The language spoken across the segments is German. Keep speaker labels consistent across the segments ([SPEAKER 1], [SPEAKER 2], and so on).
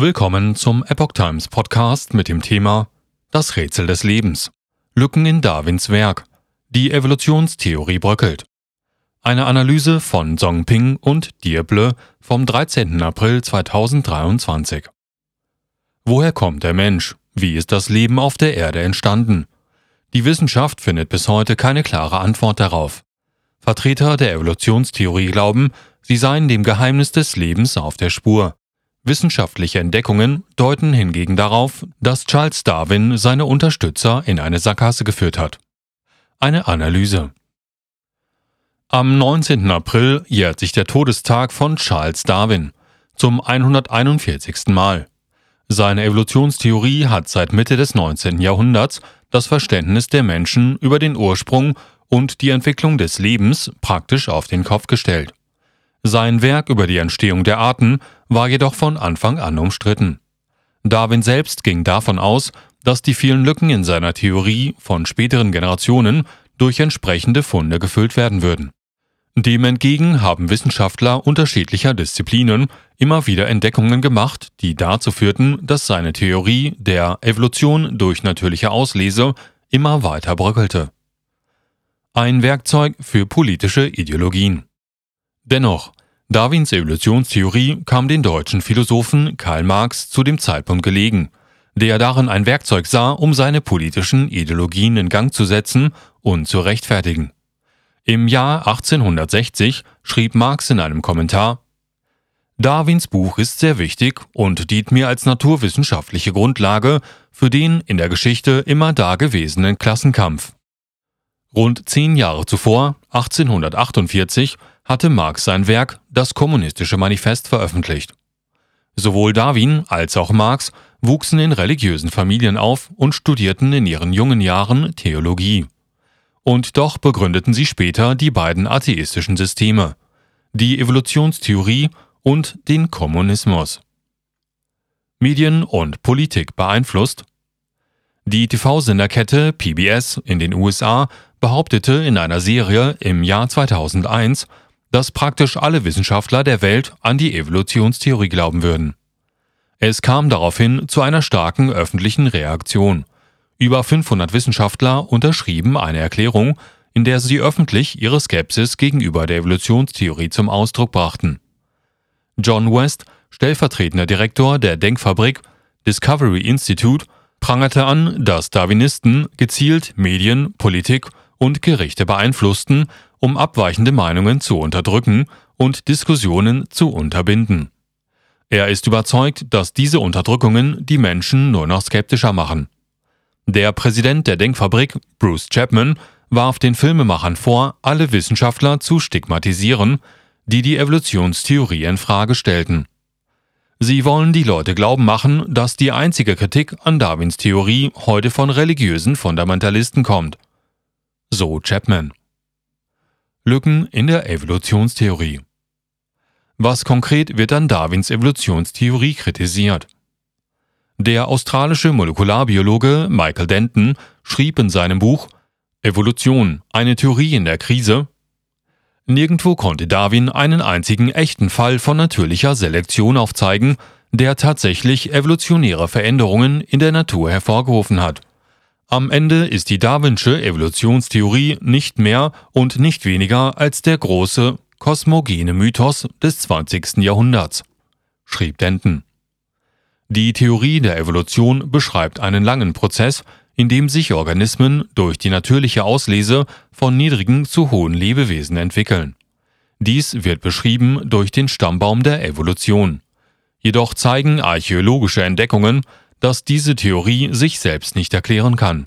[SPEAKER 1] Willkommen zum Epoch Times Podcast mit dem Thema Das Rätsel des Lebens. Lücken in Darwins Werk. Die Evolutionstheorie bröckelt. Eine Analyse von Song Ping und Dieble vom 13. April 2023. Woher kommt der Mensch? Wie ist das Leben auf der Erde entstanden? Die Wissenschaft findet bis heute keine klare Antwort darauf. Vertreter der Evolutionstheorie glauben, sie seien dem Geheimnis des Lebens auf der Spur. Wissenschaftliche Entdeckungen deuten hingegen darauf, dass Charles Darwin seine Unterstützer in eine Sackgasse geführt hat. Eine Analyse. Am 19. April jährt sich der Todestag von Charles Darwin zum 141. Mal. Seine Evolutionstheorie hat seit Mitte des 19. Jahrhunderts das Verständnis der Menschen über den Ursprung und die Entwicklung des Lebens praktisch auf den Kopf gestellt. Sein Werk über die Entstehung der Arten war jedoch von Anfang an umstritten. Darwin selbst ging davon aus, dass die vielen Lücken in seiner Theorie von späteren Generationen durch entsprechende Funde gefüllt werden würden. Dem entgegen haben Wissenschaftler unterschiedlicher Disziplinen immer wieder Entdeckungen gemacht, die dazu führten, dass seine Theorie der Evolution durch natürliche Auslese immer weiter bröckelte. Ein Werkzeug für politische Ideologien. Dennoch, Darwins Evolutionstheorie kam den deutschen Philosophen Karl Marx zu dem Zeitpunkt gelegen, der darin ein Werkzeug sah, um seine politischen Ideologien in Gang zu setzen und zu rechtfertigen. Im Jahr 1860 schrieb Marx in einem Kommentar Darwins Buch ist sehr wichtig und dient mir als naturwissenschaftliche Grundlage für den in der Geschichte immer dagewesenen Klassenkampf. Rund zehn Jahre zuvor, 1848, hatte Marx sein Werk Das Kommunistische Manifest veröffentlicht. Sowohl Darwin als auch Marx wuchsen in religiösen Familien auf und studierten in ihren jungen Jahren Theologie. Und doch begründeten sie später die beiden atheistischen Systeme, die Evolutionstheorie und den Kommunismus. Medien und Politik beeinflusst Die TV-Senderkette PBS in den USA behauptete in einer Serie im Jahr 2001, dass praktisch alle Wissenschaftler der Welt an die Evolutionstheorie glauben würden. Es kam daraufhin zu einer starken öffentlichen Reaktion. Über 500 Wissenschaftler unterschrieben eine Erklärung, in der sie öffentlich ihre Skepsis gegenüber der Evolutionstheorie zum Ausdruck brachten. John West, stellvertretender Direktor der Denkfabrik Discovery Institute, prangerte an, dass Darwinisten gezielt Medien, Politik und Gerichte beeinflussten, um abweichende Meinungen zu unterdrücken und Diskussionen zu unterbinden. Er ist überzeugt, dass diese Unterdrückungen die Menschen nur noch skeptischer machen. Der Präsident der Denkfabrik, Bruce Chapman, warf den Filmemachern vor, alle Wissenschaftler zu stigmatisieren, die die Evolutionstheorie in Frage stellten. Sie wollen die Leute glauben machen, dass die einzige Kritik an Darwins Theorie heute von religiösen Fundamentalisten kommt. So Chapman. Lücken in der Evolutionstheorie. Was konkret wird an Darwins Evolutionstheorie kritisiert? Der australische Molekularbiologe Michael Denton schrieb in seinem Buch Evolution, eine Theorie in der Krise Nirgendwo konnte Darwin einen einzigen echten Fall von natürlicher Selektion aufzeigen, der tatsächlich evolutionäre Veränderungen in der Natur hervorgerufen hat. Am Ende ist die Darwinsche Evolutionstheorie nicht mehr und nicht weniger als der große kosmogene Mythos des 20. Jahrhunderts, schrieb Denton. Die Theorie der Evolution beschreibt einen langen Prozess, in dem sich Organismen durch die natürliche Auslese von niedrigen zu hohen Lebewesen entwickeln. Dies wird beschrieben durch den Stammbaum der Evolution. Jedoch zeigen archäologische Entdeckungen, dass diese Theorie sich selbst nicht erklären kann.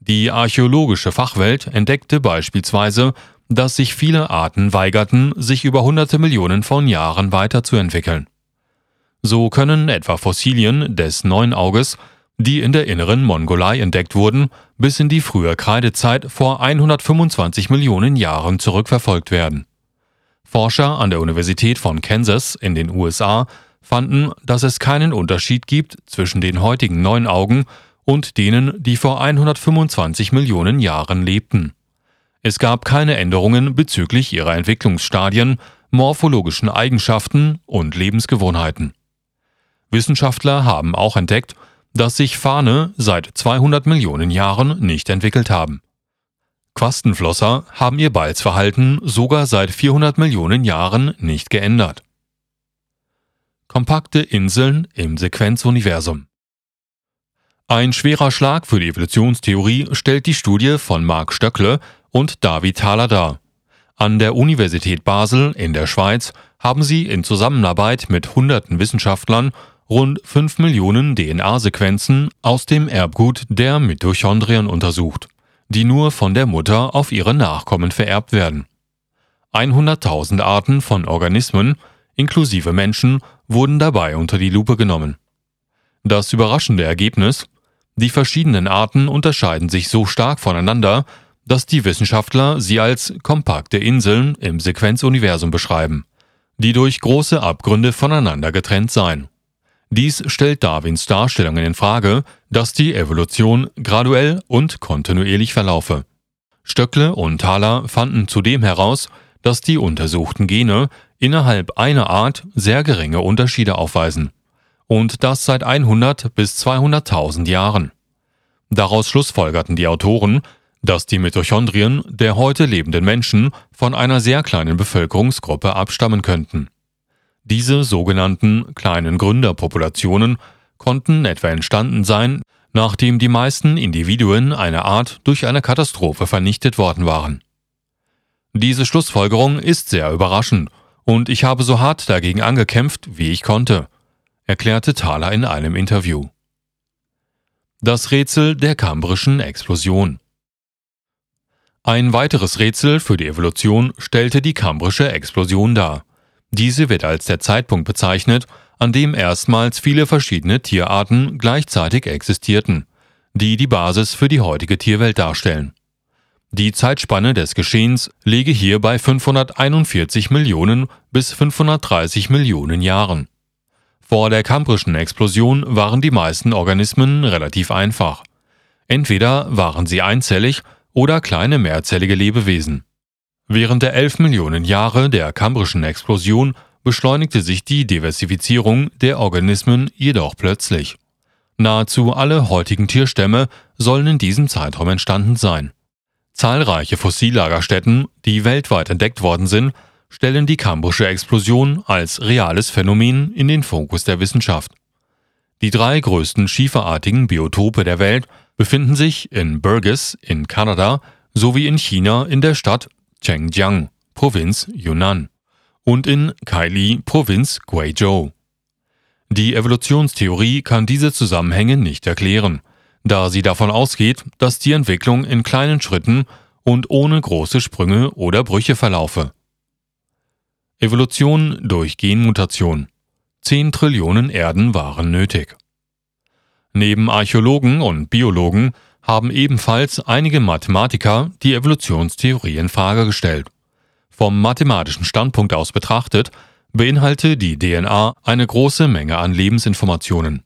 [SPEAKER 1] Die archäologische Fachwelt entdeckte beispielsweise, dass sich viele Arten weigerten, sich über hunderte Millionen von Jahren weiterzuentwickeln. So können etwa Fossilien des Neunauges, die in der inneren Mongolei entdeckt wurden, bis in die frühe Kreidezeit vor 125 Millionen Jahren zurückverfolgt werden. Forscher an der Universität von Kansas in den USA fanden, dass es keinen Unterschied gibt zwischen den heutigen Neunaugen und denen, die vor 125 Millionen Jahren lebten. Es gab keine Änderungen bezüglich ihrer Entwicklungsstadien, morphologischen Eigenschaften und Lebensgewohnheiten. Wissenschaftler haben auch entdeckt, dass sich Farne seit 200 Millionen Jahren nicht entwickelt haben. Quastenflosser haben ihr Balzverhalten sogar seit 400 Millionen Jahren nicht geändert. Kompakte Inseln im Sequenzuniversum Ein schwerer Schlag für die Evolutionstheorie stellt die Studie von Mark Stöckle und David Thaler dar. An der Universität Basel in der Schweiz haben sie in Zusammenarbeit mit hunderten Wissenschaftlern rund 5 Millionen DNA-Sequenzen aus dem Erbgut der Mitochondrien untersucht, die nur von der Mutter auf ihre Nachkommen vererbt werden. 100.000 Arten von Organismen, inklusive Menschen, wurden dabei unter die Lupe genommen. Das überraschende Ergebnis? Die verschiedenen Arten unterscheiden sich so stark voneinander, dass die Wissenschaftler sie als kompakte Inseln im Sequenzuniversum beschreiben, die durch große Abgründe voneinander getrennt seien. Dies stellt Darwins Darstellungen in Frage, dass die Evolution graduell und kontinuierlich verlaufe. Stöckle und Thaler fanden zudem heraus, dass die untersuchten Gene innerhalb einer Art sehr geringe Unterschiede aufweisen. Und das seit 100 bis 200.000 Jahren. Daraus schlussfolgerten die Autoren, dass die Mitochondrien der heute lebenden Menschen von einer sehr kleinen Bevölkerungsgruppe abstammen könnten. Diese sogenannten kleinen Gründerpopulationen konnten etwa entstanden sein, nachdem die meisten Individuen einer Art durch eine Katastrophe vernichtet worden waren. Diese Schlussfolgerung ist sehr überraschend und ich habe so hart dagegen angekämpft, wie ich konnte, erklärte Thaler in einem Interview. Das Rätsel der kambrischen Explosion. Ein weiteres Rätsel für die Evolution stellte die kambrische Explosion dar. Diese wird als der Zeitpunkt bezeichnet, an dem erstmals viele verschiedene Tierarten gleichzeitig existierten, die die Basis für die heutige Tierwelt darstellen. Die Zeitspanne des Geschehens liege hier bei 541 Millionen bis 530 Millionen Jahren. Vor der kambrischen Explosion waren die meisten Organismen relativ einfach. Entweder waren sie einzellig oder kleine mehrzellige Lebewesen. Während der 11 Millionen Jahre der kambrischen Explosion beschleunigte sich die Diversifizierung der Organismen jedoch plötzlich. Nahezu alle heutigen Tierstämme sollen in diesem Zeitraum entstanden sein. Zahlreiche Fossillagerstätten, die weltweit entdeckt worden sind, stellen die kambrische Explosion als reales Phänomen in den Fokus der Wissenschaft. Die drei größten schieferartigen Biotope der Welt befinden sich in Burgess in Kanada sowie in China in der Stadt Chengjiang, Provinz Yunnan, und in Kaili, Provinz Guizhou. Die Evolutionstheorie kann diese Zusammenhänge nicht erklären, da sie davon ausgeht, dass die Entwicklung in kleinen Schritten und ohne große Sprünge oder Brüche verlaufe. Evolution durch Genmutation. 10 Trillionen Erden waren nötig. Neben Archäologen und Biologen haben ebenfalls einige Mathematiker die Evolutionstheorie in Frage gestellt. Vom mathematischen Standpunkt aus betrachtet, beinhalte die DNA eine große Menge an Lebensinformationen,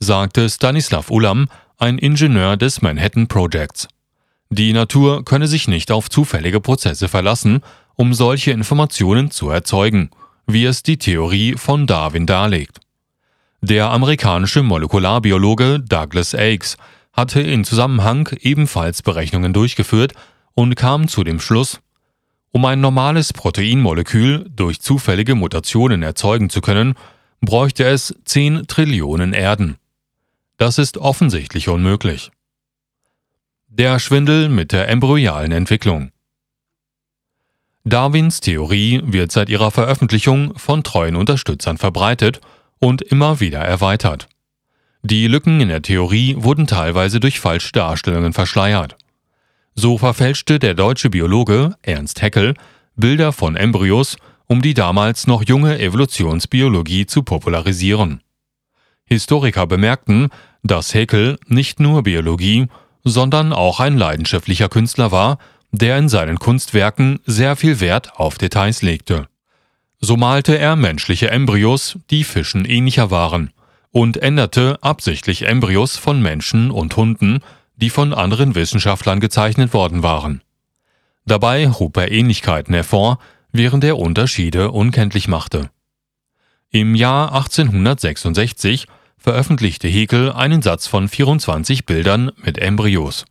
[SPEAKER 1] sagte Stanislav Ulam, ein Ingenieur des Manhattan Projects. Die Natur könne sich nicht auf zufällige Prozesse verlassen, um solche Informationen zu erzeugen, wie es die Theorie von Darwin darlegt. Der amerikanische Molekularbiologe Douglas Aikes hatte in Zusammenhang ebenfalls Berechnungen durchgeführt und kam zu dem Schluss, um ein normales Proteinmolekül durch zufällige Mutationen erzeugen zu können, bräuchte es 10 Trillionen Erden. Das ist offensichtlich unmöglich. Der Schwindel mit der embryalen Entwicklung. Darwins Theorie wird seit ihrer Veröffentlichung von treuen Unterstützern verbreitet und immer wieder erweitert. Die Lücken in der Theorie wurden teilweise durch falsche Darstellungen verschleiert. So verfälschte der deutsche Biologe Ernst Haeckel Bilder von Embryos, um die damals noch junge Evolutionsbiologie zu popularisieren. Historiker bemerkten, dass Haeckel nicht nur Biologie, sondern auch ein leidenschaftlicher Künstler war, der in seinen Kunstwerken sehr viel Wert auf Details legte. So malte er menschliche Embryos, die Fischen ähnlicher waren, und änderte absichtlich Embryos von Menschen und Hunden, die von anderen Wissenschaftlern gezeichnet worden waren. Dabei hob er Ähnlichkeiten hervor, während er Unterschiede unkenntlich machte. Im Jahr 1866 veröffentlichte Haeckel einen Satz von 24 Bildern mit Embryos.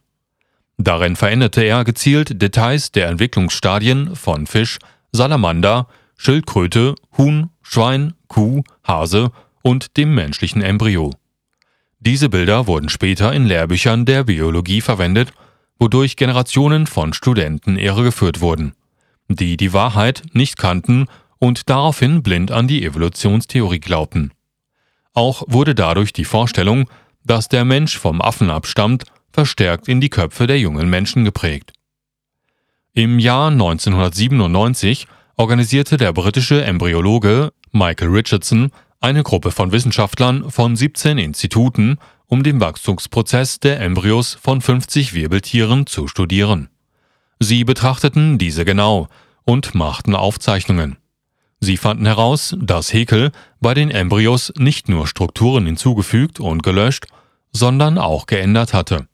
[SPEAKER 1] Darin veränderte er gezielt Details der Entwicklungsstadien von Fisch, Salamander, Schildkröte, Huhn, Schwein, Kuh, Hase und dem menschlichen Embryo. Diese Bilder wurden später in Lehrbüchern der Biologie verwendet, wodurch Generationen von Studenten irregeführt wurden, die die Wahrheit nicht kannten und daraufhin blind an die Evolutionstheorie glaubten. Auch wurde dadurch die Vorstellung, dass der Mensch vom Affen abstammt, verstärkt in die Köpfe der jungen Menschen geprägt. Im Jahr 1997 organisierte der britische Embryologe Michael Richardson eine Gruppe von Wissenschaftlern von 17 Instituten, um den Wachstumsprozess der Embryos von 50 Wirbeltieren zu studieren. Sie betrachteten diese genau und machten Aufzeichnungen. Sie fanden heraus, dass Haeckel bei den Embryos nicht nur Strukturen hinzugefügt und gelöscht, sondern auch geändert hatte.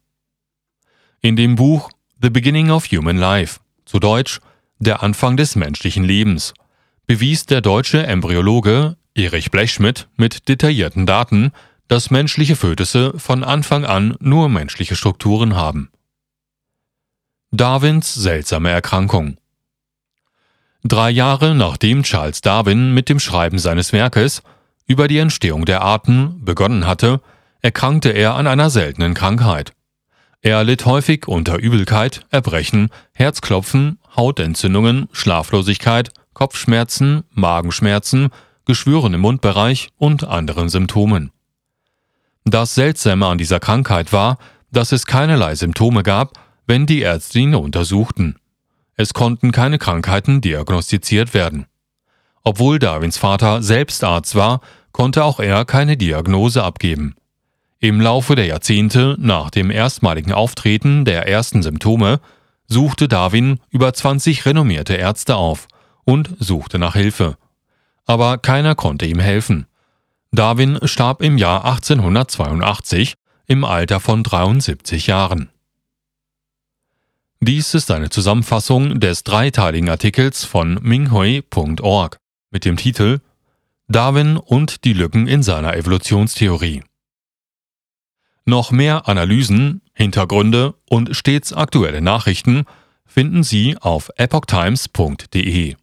[SPEAKER 1] In dem Buch The Beginning of Human Life, zu Deutsch Der Anfang des menschlichen Lebens, bewies der deutsche Embryologe Erich Blechschmidt mit detaillierten Daten, dass menschliche Fötusse von Anfang an nur menschliche Strukturen haben. Darwins seltsame Erkrankung Drei Jahre nachdem Charles Darwin mit dem Schreiben seines Werkes über die Entstehung der Arten begonnen hatte, erkrankte er an einer seltenen Krankheit. Er litt häufig unter Übelkeit, Erbrechen, Herzklopfen, Hautentzündungen, Schlaflosigkeit, Kopfschmerzen, Magenschmerzen, Geschwüren im Mundbereich und anderen Symptomen. Das Seltsame an dieser Krankheit war, dass es keinerlei Symptome gab, wenn die Ärzte ihn untersuchten. Es konnten keine Krankheiten diagnostiziert werden. Obwohl Darwins Vater selbst Arzt war, konnte auch er keine Diagnose abgeben. Im Laufe der Jahrzehnte nach dem erstmaligen Auftreten der ersten Symptome suchte Darwin über 20 renommierte Ärzte auf und suchte nach Hilfe. Aber keiner konnte ihm helfen. Darwin starb im Jahr 1882 im Alter von 73 Jahren. Dies ist eine Zusammenfassung des dreiteiligen Artikels von minghui.org mit dem Titel Darwin und die Lücken in seiner Evolutionstheorie. Noch mehr Analysen, Hintergründe und stets aktuelle Nachrichten finden Sie auf epochtimes.de.